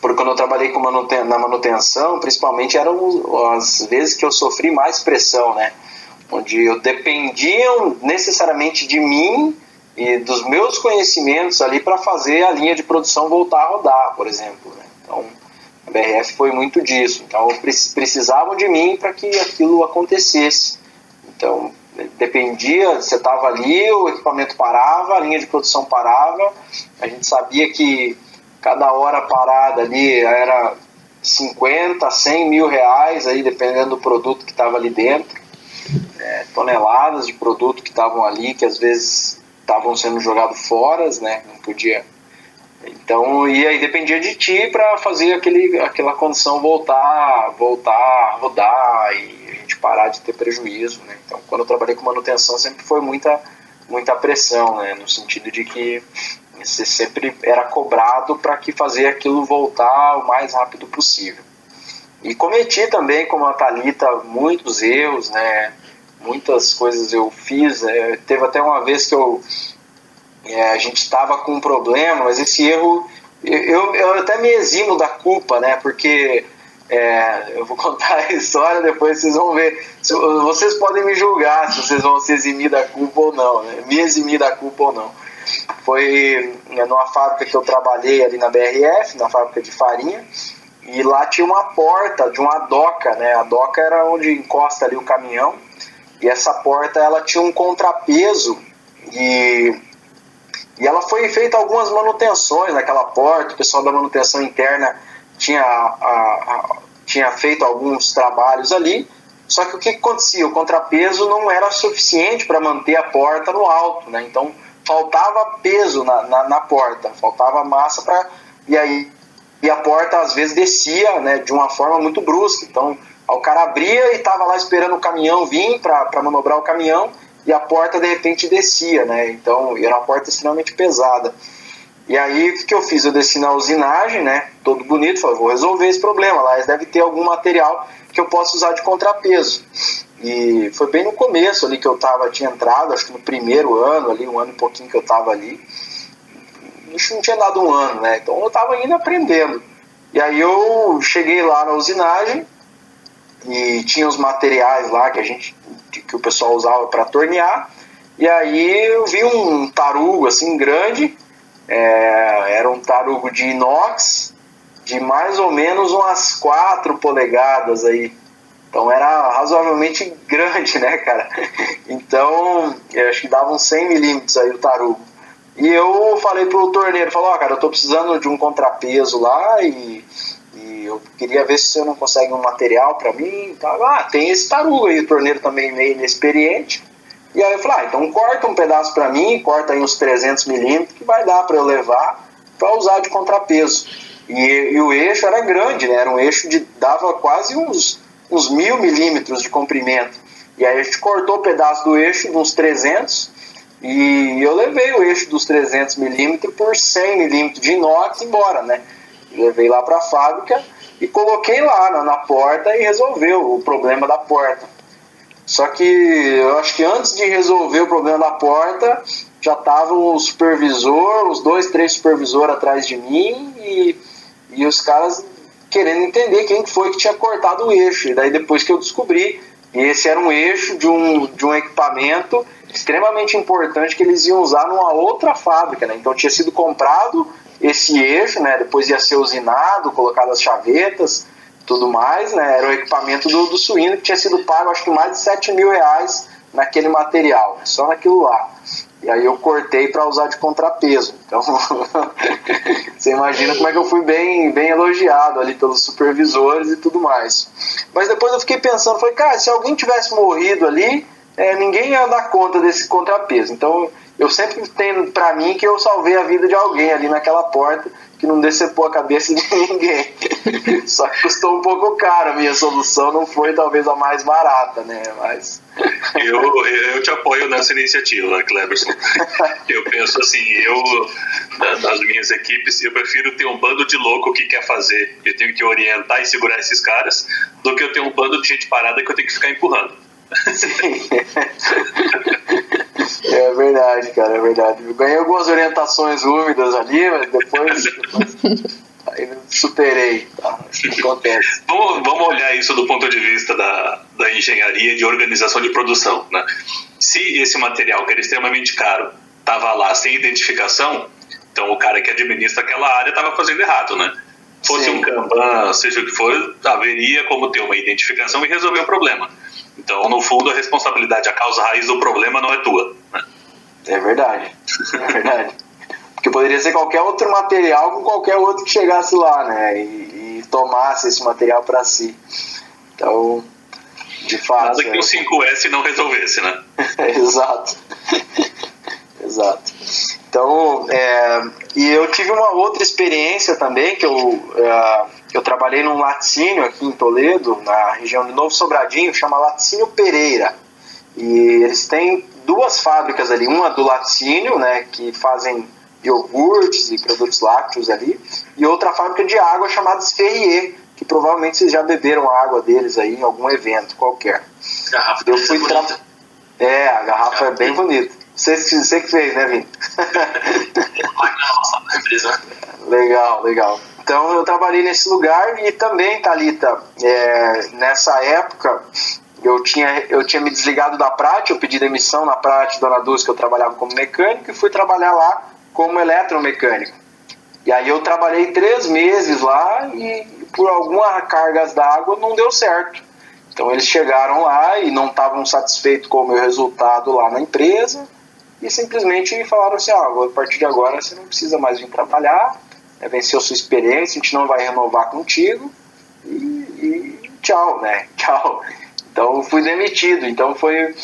porque quando eu trabalhei com manuten na manutenção, principalmente eram as vezes que eu sofri mais pressão, né? Onde eu dependiam necessariamente de mim e dos meus conhecimentos ali para fazer a linha de produção voltar a rodar, por exemplo. Né? Então, a BRF foi muito disso. Então, precisavam de mim para que aquilo acontecesse. Então, dependia, você estava ali, o equipamento parava, a linha de produção parava, a gente sabia que cada hora parada ali era 50, 100 mil reais, aí dependendo do produto que estava ali dentro, é, toneladas de produto que estavam ali, que às vezes estavam sendo jogados fora, né? Não podia. Então, e aí dependia de ti para fazer aquele, aquela condição voltar, voltar rodar e gente parar de ter prejuízo, né? Então, quando eu trabalhei com manutenção, sempre foi muita, muita pressão, né? No sentido de que você sempre era cobrado para que fazer aquilo voltar o mais rápido possível. E cometi também, como a Thalita, muitos erros, né? muitas coisas eu fiz. É, teve até uma vez que eu, é, a gente estava com um problema, mas esse erro eu, eu até me eximo da culpa, né? Porque é, eu vou <laughs> contar a história, depois vocês vão ver. Vocês podem me julgar se vocês vão se eximir da culpa ou não, né? me eximir da culpa ou não. Foi é, numa fábrica que eu trabalhei ali na BRF, na fábrica de farinha, e lá tinha uma porta de uma doca, né? A doca era onde encosta ali o caminhão e essa porta ela tinha um contrapeso e, e ela foi feita algumas manutenções naquela porta, o pessoal da manutenção interna tinha, a, a, tinha feito alguns trabalhos ali, só que o que acontecia? O contrapeso não era suficiente para manter a porta no alto, né? Então faltava peso na, na, na porta, faltava massa para. E aí e a porta às vezes descia né, de uma forma muito brusca. Então o cara abria e estava lá esperando o caminhão vir para manobrar o caminhão e a porta de repente descia, né? Então era uma porta extremamente pesada. E aí o que, eu fiz? Eu desci na usinagem, né? Todo bonito, falei, vou resolver esse problema lá. Eles devem ter algum material que eu possa usar de contrapeso. E foi bem no começo ali que eu tava, tinha entrado, acho que no primeiro ano ali, um ano e pouquinho que eu tava ali. Isso não tinha dado um ano, né? Então eu tava ainda aprendendo. E aí eu cheguei lá na usinagem e tinha os materiais lá que a gente que o pessoal usava para tornear. E aí eu vi um tarugo assim grande, é, era um tarugo de inox de mais ou menos umas 4 polegadas aí. Então era razoavelmente grande, né, cara? Então, eu acho que dava uns 100 milímetros aí o tarugo. E eu falei pro torneiro, falou, ó, cara, eu tô precisando de um contrapeso lá e, e eu queria ver se você não consegue um material para mim. Tá, ah, tem esse tarugo aí, o torneiro também meio inexperiente. E aí eu falei, ah, então corta um pedaço para mim, corta aí uns 300 milímetros que vai dar para eu levar para usar de contrapeso. E, e, o eixo era grande, né? Era um eixo de dava quase uns, uns mil milímetros de comprimento. E aí a gente cortou o pedaço do eixo de uns 300 e eu levei o eixo dos 300 milímetros por 100 milímetros de inox embora, né? Levei lá para a fábrica e coloquei lá na, na porta e resolveu o problema da porta. Só que eu acho que antes de resolver o problema da porta, já tava o supervisor, os dois, três supervisores atrás de mim e, e os caras querendo entender quem foi que tinha cortado o eixo. E daí depois que eu descobri, esse era um eixo de um, de um equipamento extremamente importante que eles iam usar numa outra fábrica, né? Então tinha sido comprado esse eixo, né? Depois ia ser usinado, colocado as chavetas, tudo mais, né? Era o equipamento do, do suíno que tinha sido pago, acho que mais de 7 mil reais naquele material, só naquilo lá. E aí eu cortei para usar de contrapeso. Então, <laughs> você imagina como é que eu fui bem, bem elogiado ali pelos supervisores e tudo mais. Mas depois eu fiquei pensando, falei, cara, se alguém tivesse morrido ali, é, ninguém ia dar conta desse contrapeso. Então eu sempre tenho para mim que eu salvei a vida de alguém ali naquela porta que não decepou a cabeça de <laughs> ninguém. Só que custou um pouco caro a minha solução, não foi talvez a mais barata, né? Mas. <laughs> Eu, eu te apoio nessa iniciativa, Cleberson. Eu penso assim, eu, nas minhas equipes, eu prefiro ter um bando de louco que quer fazer, eu tenho que orientar e segurar esses caras, do que eu ter um bando de gente parada que eu tenho que ficar empurrando. É verdade, cara, é verdade. Eu ganhei algumas orientações úmidas ali, mas depois. aí superei, tá? Acontece. Vamos, vamos olhar isso do ponto de vista da, da engenharia de organização de produção. Né? Se esse material, que era extremamente caro, estava lá sem identificação, então o cara que administra aquela área estava fazendo errado, né? Fosse Sim. um Kanban, seja o que for, haveria como ter uma identificação e resolver o problema. Então, no fundo, a responsabilidade, a causa raiz do problema não é tua. Né? É verdade. É verdade. <laughs> Porque poderia ser qualquer outro material com qualquer outro que chegasse lá, né? E, e tomasse esse material para si. Então, de fato. Nada que é... o 5S não resolvesse, né? <laughs> Exato. Exato. Então, é, e eu tive uma outra experiência também, que eu, uh, eu trabalhei num laticínio aqui em Toledo, na região de Novo Sobradinho, chama Laticínio Pereira. E eles têm duas fábricas ali, uma do laticínio, né, que fazem iogurtes e produtos lácteos ali, e outra fábrica de água chamada Ferrier, que provavelmente vocês já beberam a água deles aí em algum evento qualquer. Garrafa eu fui tra... É, a garrafa é bem bonita. Você, você que fez, né, Vini? <laughs> legal, legal. Então eu trabalhei nesse lugar e também, Thalita, é, nessa época eu tinha, eu tinha me desligado da Prate, eu pedi demissão na Prate Dona Dulce, que eu trabalhava como mecânico, e fui trabalhar lá como eletromecânico. E aí eu trabalhei três meses lá e por alguma cargas d'água não deu certo. Então eles chegaram lá e não estavam satisfeitos com o meu resultado lá na empresa e simplesmente falaram assim, ah, a partir de agora você não precisa mais vir trabalhar, é, venceu sua experiência, a gente não vai renovar contigo e, e tchau, né? <laughs> Tchau. Então fui demitido. Então foi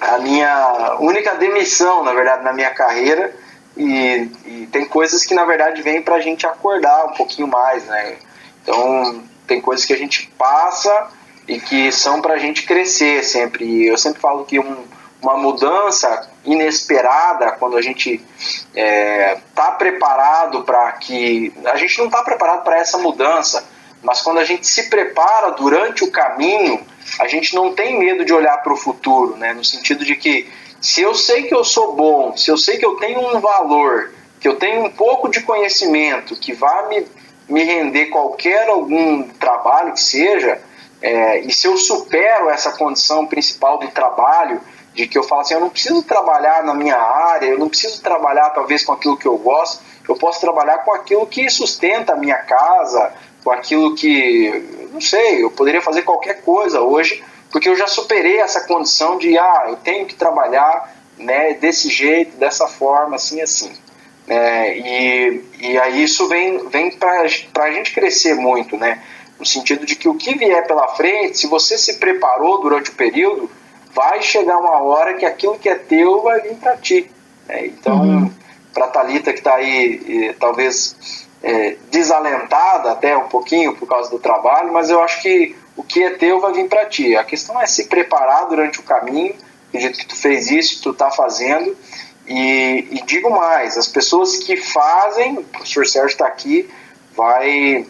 a minha única demissão, na verdade, na minha carreira. E, e tem coisas que na verdade vêm para a gente acordar um pouquinho mais, né? Então tem coisas que a gente passa e que são para a gente crescer sempre. Eu sempre falo que um, uma mudança inesperada, quando a gente está é, tá preparado para que. A gente não está preparado para essa mudança, mas quando a gente se prepara durante o caminho, a gente não tem medo de olhar para o futuro, né? no sentido de que se eu sei que eu sou bom, se eu sei que eu tenho um valor, que eu tenho um pouco de conhecimento que vai me, me render qualquer algum trabalho que seja, é, e se eu supero essa condição principal do trabalho, de que eu falo assim, eu não preciso trabalhar na minha área, eu não preciso trabalhar talvez com aquilo que eu gosto, eu posso trabalhar com aquilo que sustenta a minha casa, com aquilo que, não sei, eu poderia fazer qualquer coisa hoje, porque eu já superei essa condição de, ah, eu tenho que trabalhar né, desse jeito, dessa forma, assim, assim. É, e, e aí isso vem, vem para a gente crescer muito, né? No sentido de que o que vier pela frente, se você se preparou durante o período, vai chegar uma hora que aquilo que é teu vai vir para ti. Né? Então, uhum. para Talita que está aí, talvez é, desalentada até um pouquinho por causa do trabalho, mas eu acho que o que é teu vai vir para ti. A questão é se preparar durante o caminho, acredito que tu fez isso, tu está fazendo. E, e, digo mais, as pessoas que fazem, o professor Sérgio está aqui, vai,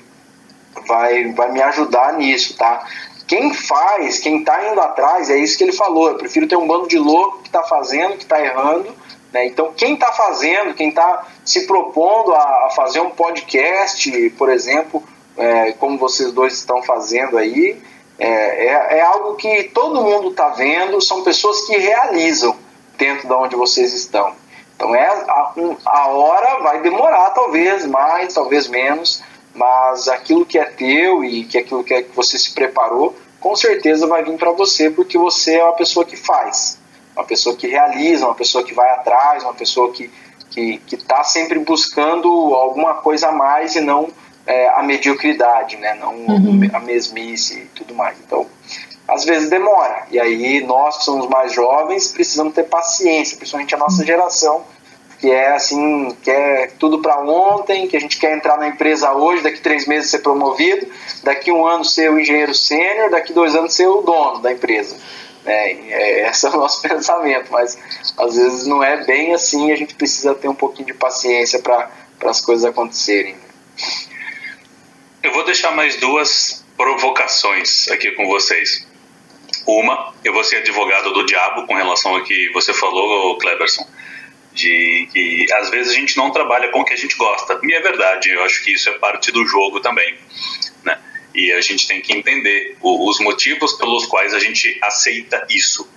vai, vai me ajudar nisso, tá? Quem faz, quem está indo atrás, é isso que ele falou. Eu prefiro ter um bando de louco que está fazendo, que está errando. Né? Então, quem está fazendo, quem está se propondo a, fazer um podcast, por exemplo, é, como vocês dois estão fazendo aí, é, é, é algo que todo mundo está vendo, são pessoas que realizam dentro de onde vocês estão. Então, é a, a hora vai demorar, talvez mais, talvez menos, mas aquilo que é teu e que aquilo que, é que você se preparou, com certeza vai vir para você, porque você é uma pessoa que faz, uma pessoa que realiza, uma pessoa que vai atrás, uma pessoa que que está sempre buscando alguma coisa a mais e não é, a mediocridade, né? não uhum. a mesmice e tudo mais. Então, às vezes demora. E aí nós que somos mais jovens precisamos ter paciência, principalmente a nossa geração que é assim, que é tudo para ontem, que a gente quer entrar na empresa hoje, daqui três meses ser promovido, daqui um ano ser o engenheiro sênior, daqui dois anos ser o dono da empresa. É, é, esse é o nosso <laughs> pensamento, mas às vezes não é bem assim, a gente precisa ter um pouquinho de paciência para as coisas acontecerem. Eu vou deixar mais duas provocações aqui com vocês. Uma, eu vou ser advogado do diabo com relação ao que você falou, Cleberson de que às vezes a gente não trabalha com o que a gente gosta. E é verdade, eu acho que isso é parte do jogo também, né? E a gente tem que entender o, os motivos pelos quais a gente aceita isso,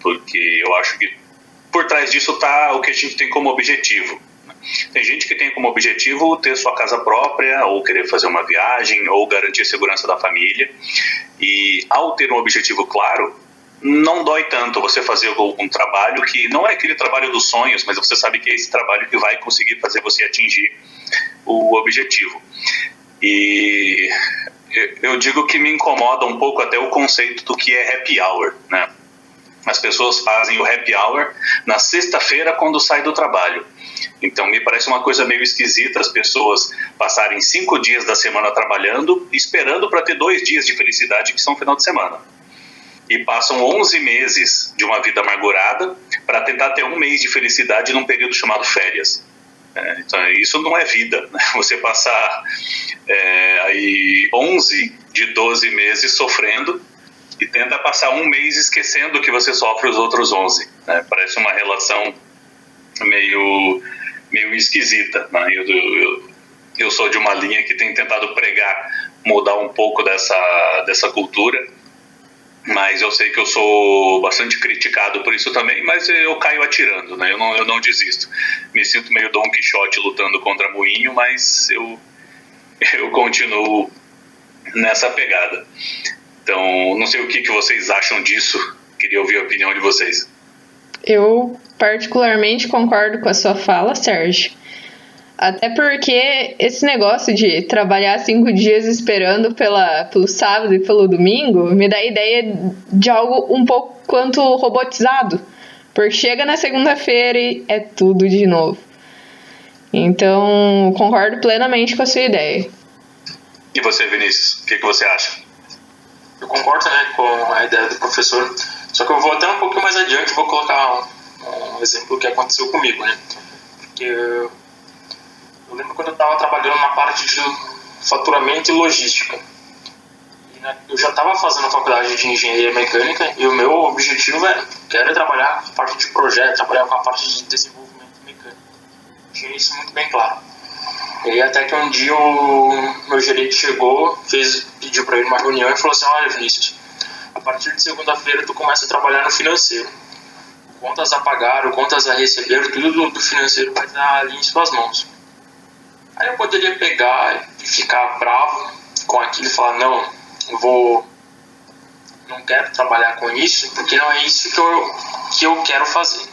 porque eu acho que por trás disso está o que a gente tem como objetivo. Né? Tem gente que tem como objetivo ter sua casa própria, ou querer fazer uma viagem, ou garantir a segurança da família. E ao ter um objetivo claro, não dói tanto você fazer um trabalho que não é aquele trabalho dos sonhos, mas você sabe que é esse trabalho que vai conseguir fazer você atingir o objetivo. E eu digo que me incomoda um pouco até o conceito do que é happy hour, né? As pessoas fazem o happy hour na sexta-feira quando sai do trabalho. Então me parece uma coisa meio esquisita as pessoas passarem cinco dias da semana trabalhando, esperando para ter dois dias de felicidade que são final de semana e passam 11 meses de uma vida amargurada para tentar ter um mês de felicidade num período chamado férias. É, então, isso não é vida. Né? <laughs> Você passar é, aí 11 de 12 meses sofrendo e tenta passar um mês esquecendo que você sofre os outros 11. Né? Parece uma relação meio, meio esquisita. Né? Eu, eu, eu sou de uma linha que tem tentado pregar, mudar um pouco dessa, dessa cultura mas eu sei que eu sou bastante criticado por isso também, mas eu caio atirando, né? Eu não, eu não desisto. Me sinto meio Don Quixote lutando contra moinho, mas eu, <laughs> eu continuo nessa pegada. Então, não sei o que, que vocês acham disso, queria ouvir a opinião de vocês. Eu particularmente concordo com a sua fala, Sérgio. Até porque esse negócio de trabalhar cinco dias esperando pela, pelo sábado e pelo domingo me dá a ideia de algo um pouco quanto robotizado. Porque chega na segunda-feira e é tudo de novo. Então, concordo plenamente com a sua ideia. E você, Vinícius, o que, que você acha? Eu concordo né, com a ideia do professor, só que eu vou até um pouco mais adiante, vou colocar um, um exemplo que aconteceu comigo, né? Porque eu lembro quando eu estava trabalhando na parte de faturamento e logística. E, né, eu já estava fazendo a faculdade de engenharia mecânica e o meu objetivo era quero trabalhar com a parte de projeto, trabalhar com a parte de desenvolvimento mecânico. Tinha isso muito bem claro. E até que um dia o meu gerente chegou, fez, pediu para ir numa reunião e falou assim, olha Vinícius, a partir de segunda-feira tu começa a trabalhar no financeiro. Contas a pagar, contas a receber, tudo do financeiro vai estar ali em suas mãos. Aí eu poderia pegar e ficar bravo com aquilo e falar, não, eu vou. não quero trabalhar com isso, porque não é isso que eu, que eu quero fazer.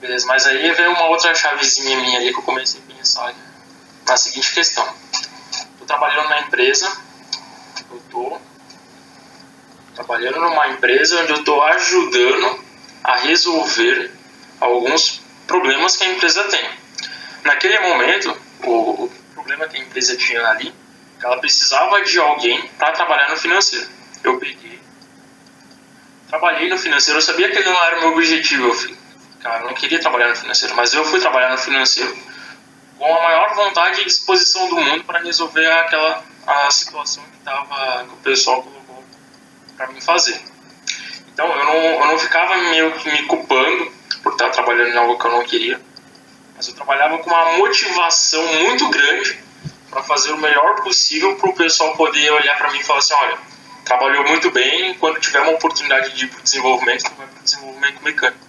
Beleza, mas aí veio uma outra chavezinha minha ali que eu comecei a pensar na seguinte questão. Estou trabalhando na empresa, eu estou trabalhando numa empresa onde eu estou ajudando a resolver alguns problemas que a empresa tem. Naquele momento, o, o problema que a empresa tinha ali, ela precisava de alguém para trabalhar no financeiro. Eu peguei, trabalhei no financeiro, eu sabia que não era o meu objetivo, eu, cara, eu não queria trabalhar no financeiro, mas eu fui trabalhar no financeiro com a maior vontade e disposição do mundo para resolver aquela a situação que, tava, que o pessoal colocou para mim fazer. Então eu não, eu não ficava meio que me culpando por estar trabalhando em algo que eu não queria, mas eu trabalhava com uma motivação muito grande para fazer o melhor possível para o pessoal poder olhar para mim e falar assim: olha, trabalhou muito bem, quando tiver uma oportunidade de ir para o desenvolvimento, vai para o desenvolvimento mecânico.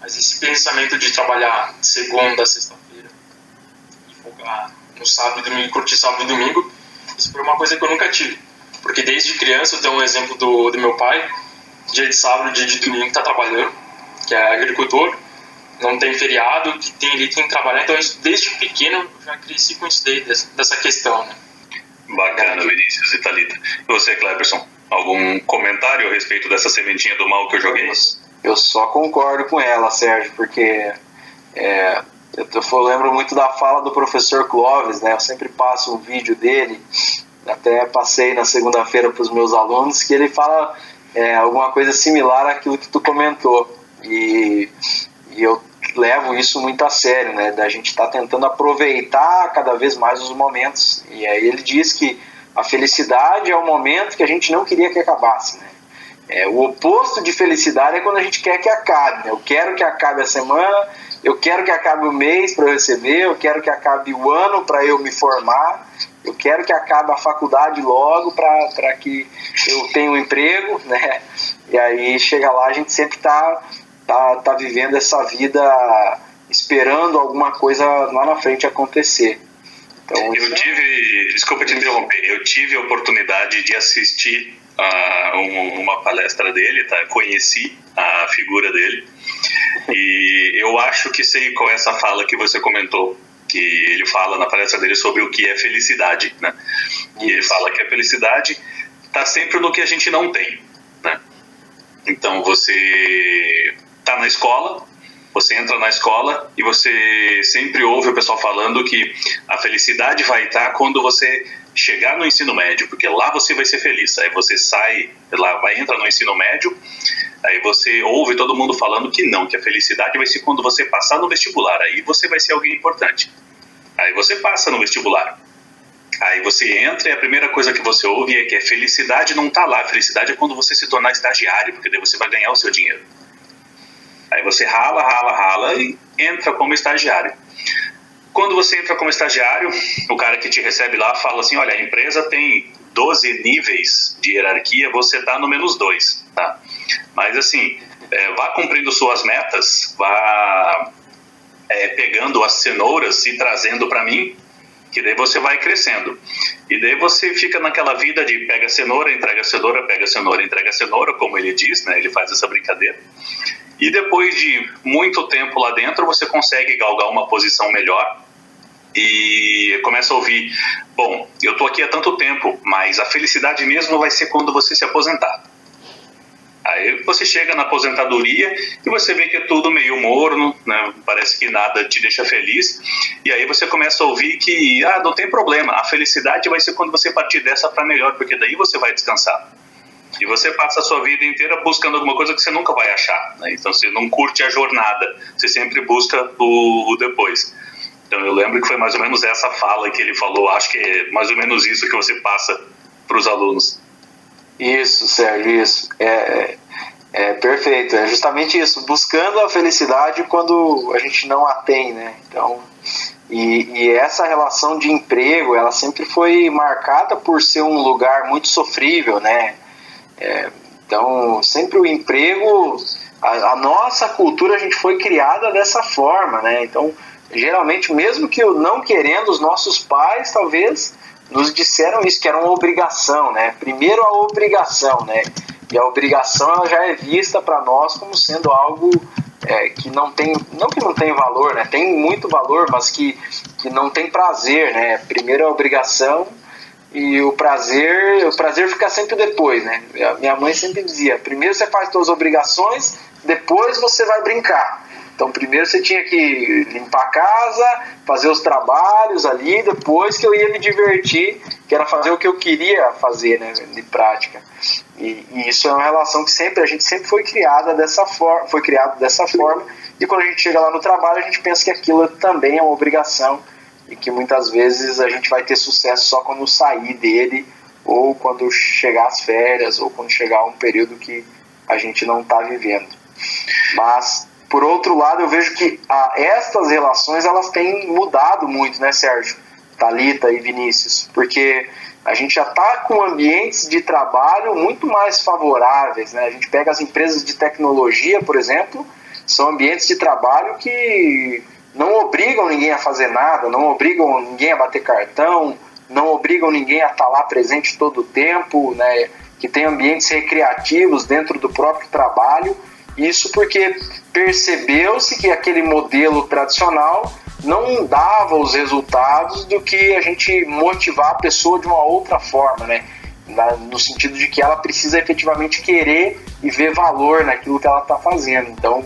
Mas esse pensamento de trabalhar segunda sexta-feira e folgar no sábado e domingo, curtir sábado e domingo, isso foi uma coisa que eu nunca tive. Porque desde criança eu tenho um exemplo do, do meu pai, dia de sábado, dia de domingo está trabalhando, que é agricultor, não tem feriado, que tem, ele tem que trabalhar, então isso, desde pequeno eu já cresci com isso daí, dessa, dessa questão. Né? Bacana, Vinícius e Thalita. E você, Cleberson, algum comentário a respeito dessa sementinha do mal que eu joguei? Eu só concordo com ela, Sérgio, porque é, eu, eu lembro muito da fala do professor Clóvis, né? Eu sempre passo um vídeo dele, até passei na segunda-feira para os meus alunos, que ele fala é, alguma coisa similar àquilo que tu comentou. E, e eu levo isso muito a sério, né? Da gente estar tá tentando aproveitar cada vez mais os momentos. E aí ele diz que a felicidade é o momento que a gente não queria que acabasse, né? É, o oposto de felicidade é quando a gente quer que acabe. Né? Eu quero que acabe a semana, eu quero que acabe o mês para eu receber, eu quero que acabe o ano para eu me formar, eu quero que acabe a faculdade logo para que eu tenha um emprego, <laughs> né? E aí chega lá, a gente sempre está tá, tá vivendo essa vida esperando alguma coisa lá na frente acontecer. Então, eu tive, desculpa te interromper, eu tive a oportunidade de assistir a um, uma palestra dele, tá? Conheci a figura dele e eu acho que sei com essa fala que você comentou que ele fala na palestra dele sobre o que é felicidade, né? E ele fala que a felicidade está sempre no que a gente não tem, né? Então você está na escola, você entra na escola e você sempre ouve o pessoal falando que a felicidade vai estar quando você chegar no ensino médio, porque lá você vai ser feliz. Aí você sai, lá vai entrar no ensino médio, aí você ouve todo mundo falando que não, que a felicidade vai ser quando você passar no vestibular. Aí você vai ser alguém importante. Aí você passa no vestibular. Aí você entra e a primeira coisa que você ouve é que a felicidade não está lá. A felicidade é quando você se tornar estagiário, porque daí você vai ganhar o seu dinheiro. Aí você rala, rala, rala e entra como estagiário. Quando você entra como estagiário, o cara que te recebe lá fala assim: olha, a empresa tem 12 níveis de hierarquia, você está no menos 2, tá? Mas assim, é, vá cumprindo suas metas, vá é, pegando as cenouras e trazendo para mim, que daí você vai crescendo. E daí você fica naquela vida de pega a cenoura, entrega a cenoura, pega a cenoura, entrega a cenoura, como ele diz, né? Ele faz essa brincadeira. E depois de muito tempo lá dentro, você consegue galgar uma posição melhor e começa a ouvir: bom, eu estou aqui há tanto tempo, mas a felicidade mesmo vai ser quando você se aposentar. Aí você chega na aposentadoria e você vê que é tudo meio morno, né? parece que nada te deixa feliz. E aí você começa a ouvir que, ah, não tem problema, a felicidade vai ser quando você partir dessa para melhor, porque daí você vai descansar. E você passa a sua vida inteira buscando alguma coisa que você nunca vai achar. Né? Então você não curte a jornada, você sempre busca o, o depois. Então eu lembro que foi mais ou menos essa fala que ele falou, acho que é mais ou menos isso que você passa para os alunos. Isso, Sérgio, isso. É, é, é, perfeito, é justamente isso, buscando a felicidade quando a gente não a tem, né? Então, e, e, essa relação de emprego, ela sempre foi marcada por ser um lugar muito sofrível, né? É, então, sempre o emprego, a, a, nossa cultura, a gente foi criada dessa forma, né? Então, geralmente, mesmo que não querendo, os nossos pais, talvez, nos disseram isso, que era uma obrigação, né? Primeiro a obrigação, né? E a obrigação ela já é vista para nós como sendo algo é, que não tem, não que não tem valor, né? Tem muito valor, mas que, que não tem prazer, né? Primeiro a obrigação e o prazer, o prazer fica sempre depois, né? Minha mãe sempre dizia: primeiro você faz suas obrigações, depois você vai brincar. Então, primeiro você tinha que limpar a casa, fazer os trabalhos ali, depois que eu ia me divertir, que era fazer o que eu queria fazer, né, de prática. E, e isso é uma relação que sempre a gente sempre foi criada dessa forma, foi criado dessa forma. E quando a gente chega lá no trabalho, a gente pensa que aquilo também é uma obrigação e que muitas vezes a gente vai ter sucesso só quando sair dele ou quando chegar as férias ou quando chegar um período que a gente não está vivendo. Mas por outro lado, eu vejo que ah, estas relações elas têm mudado muito, né, Sérgio? Talita e Vinícius, porque a gente já está com ambientes de trabalho muito mais favoráveis, né? A gente pega as empresas de tecnologia, por exemplo, são ambientes de trabalho que não obrigam ninguém a fazer nada, não obrigam ninguém a bater cartão, não obrigam ninguém a estar tá lá presente todo o tempo, né? Que tem ambientes recreativos dentro do próprio trabalho isso porque percebeu-se que aquele modelo tradicional não dava os resultados do que a gente motivar a pessoa de uma outra forma, né? no sentido de que ela precisa efetivamente querer e ver valor naquilo que ela está fazendo. Então,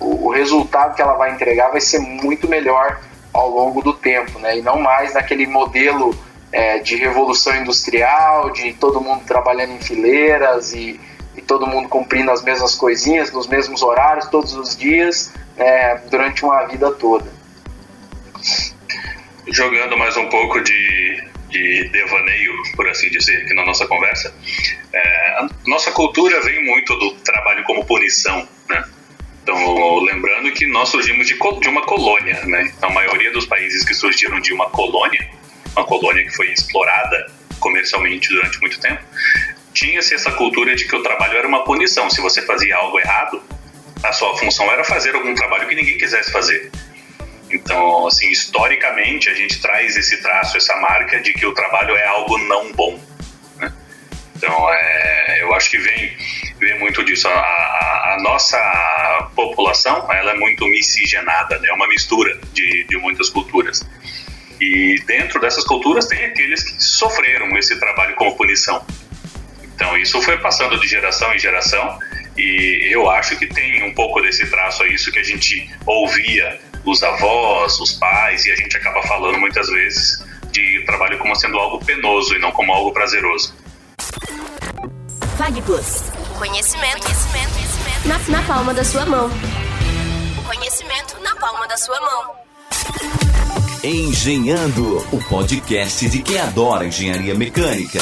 o, resultado que ela vai entregar vai ser muito melhor ao longo do tempo, né? E não mais naquele modelo é, de revolução industrial, de todo mundo trabalhando em fileiras e e todo mundo cumprindo as mesmas coisinhas, nos mesmos horários, todos os dias, né, durante uma vida toda. Jogando mais um pouco de, de devaneio, por assim dizer, aqui na nossa conversa, é, nossa cultura vem muito do trabalho como punição, né? Então, lembrando que nós surgimos de, de uma colônia, né? A maioria dos países que surgiram de uma colônia, uma colônia que foi explorada comercialmente durante muito tempo, tinha-se essa cultura de que o trabalho era uma punição. Se você fazia algo errado, a sua função era fazer algum trabalho que ninguém quisesse fazer. Então, assim, historicamente, a gente traz esse traço, essa marca de que o trabalho é algo não bom. Né? Então, é, eu acho que vem, vem muito disso. A, a, a, nossa população, ela é muito miscigenada, né? é uma mistura de, de muitas culturas. E dentro dessas culturas tem aqueles que sofreram esse trabalho como punição. Então isso foi passando de geração em geração e eu acho que tem um pouco desse traço a isso que a gente ouvia os avós, os pais e a gente acaba falando muitas vezes de trabalho como sendo algo penoso e não como algo prazeroso. Plus. Conhecimento, conhecimento, conhecimento. Na, na palma da sua mão. O conhecimento na palma da sua mão. Engenhando, o podcast de quem adora engenharia mecânica.